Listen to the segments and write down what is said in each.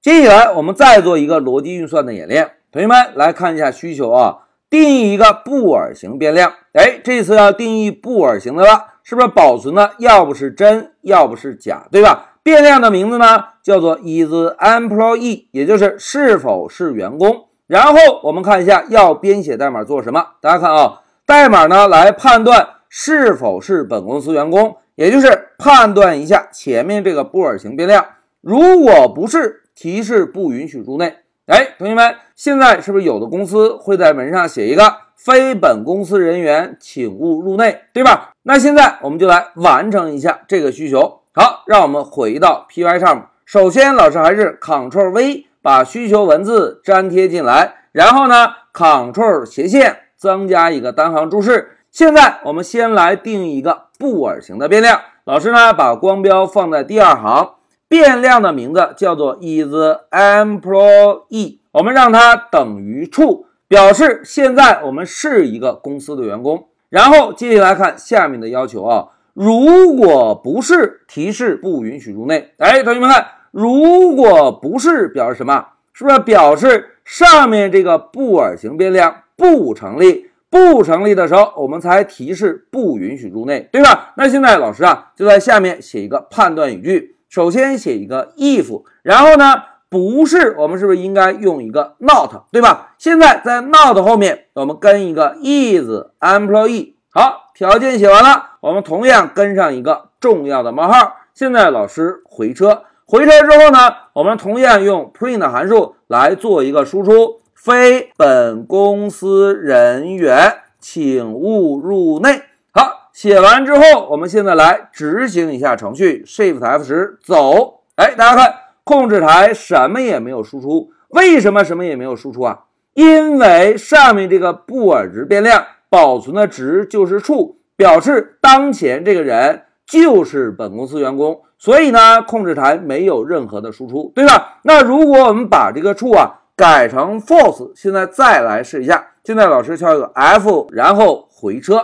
接下来我们再做一个逻辑运算的演练，同学们来看一下需求啊，定义一个布尔型变量。哎，这次要定义布尔型的了，是不是保存的要不是真，要不是假，对吧？变量的名字呢叫做 is employee，也就是是否是员工。然后我们看一下要编写代码做什么？大家看啊，代码呢来判断是否是本公司员工，也就是判断一下前面这个布尔型变量，如果不是，提示不允许入内。哎，同学们，现在是不是有的公司会在门上写一个非本公司人员请勿入内，对吧？那现在我们就来完成一下这个需求。好，让我们回到 Py 上面，首先老师还是 Ctrl V。把需求文字粘贴进来，然后呢，Ctrl 斜线增加一个单行注释。现在我们先来定一个布尔型的变量。老师呢，把光标放在第二行，变量的名字叫做 isEmployee，我们让它等于 true，表示现在我们是一个公司的员工。然后接下来看下面的要求啊，如果不是，提示不允许入内。哎，同学们看。如果不是表示什么？是不是表示上面这个布尔型变量不成立？不成立的时候，我们才提示不允许入内，对吧？那现在老师啊，就在下面写一个判断语句。首先写一个 if，然后呢，不是，我们是不是应该用一个 not，对吧？现在在 not 后面，我们跟一个 is employee。好，条件写完了，我们同样跟上一个重要的冒号。现在老师回车。回车之后呢，我们同样用 print 函数来做一个输出，非本公司人员请勿入内。写完之后，我们现在来执行一下程序，Shift F 十走。哎，大家看，控制台什么也没有输出，为什么什么也没有输出啊？因为上面这个布尔值变量保存的值就是处表示当前这个人就是本公司员工。所以呢，控制台没有任何的输出，对吧？那如果我们把这个处啊改成 false，现在再来试一下。现在老师敲一个 F，然后回车。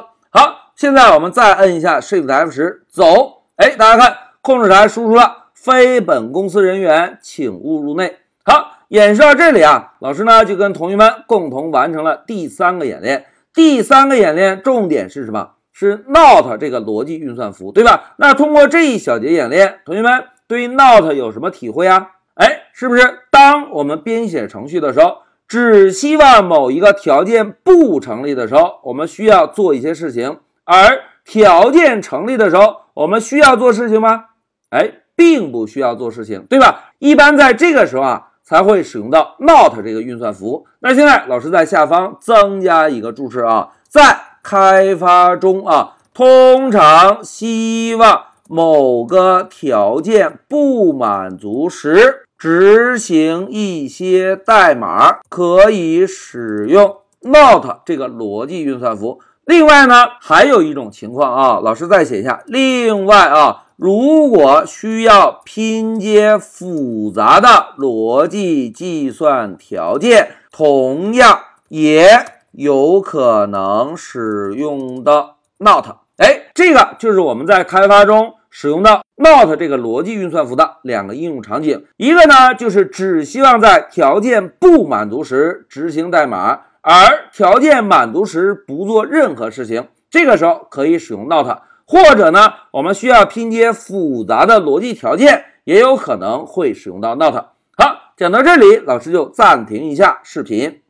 现在我们再摁一下 Shift F 十，走。哎，大家看，控制台输出了非本公司人员请勿入内。好，演示到这里啊，老师呢就跟同学们共同完成了第三个演练。第三个演练重点是什么？是 not 这个逻辑运算符，对吧？那通过这一小节演练，同学们对于 not 有什么体会啊？哎，是不是当我们编写程序的时候，只希望某一个条件不成立的时候，我们需要做一些事情；而条件成立的时候，我们需要做事情吗？哎，并不需要做事情，对吧？一般在这个时候啊，才会使用到 not 这个运算符。那现在老师在下方增加一个注释啊，在。开发中啊，通常希望某个条件不满足时，执行一些代码可以使用 not 这个逻辑运算符。另外呢，还有一种情况啊，老师再写一下。另外啊，如果需要拼接复杂的逻辑计算条件，同样也。有可能使用的 not，哎，这个就是我们在开发中使用的 not 这个逻辑运算符的两个应用场景。一个呢，就是只希望在条件不满足时执行代码，而条件满足时不做任何事情，这个时候可以使用 not。或者呢，我们需要拼接复杂的逻辑条件，也有可能会使用到 not。好，讲到这里，老师就暂停一下视频。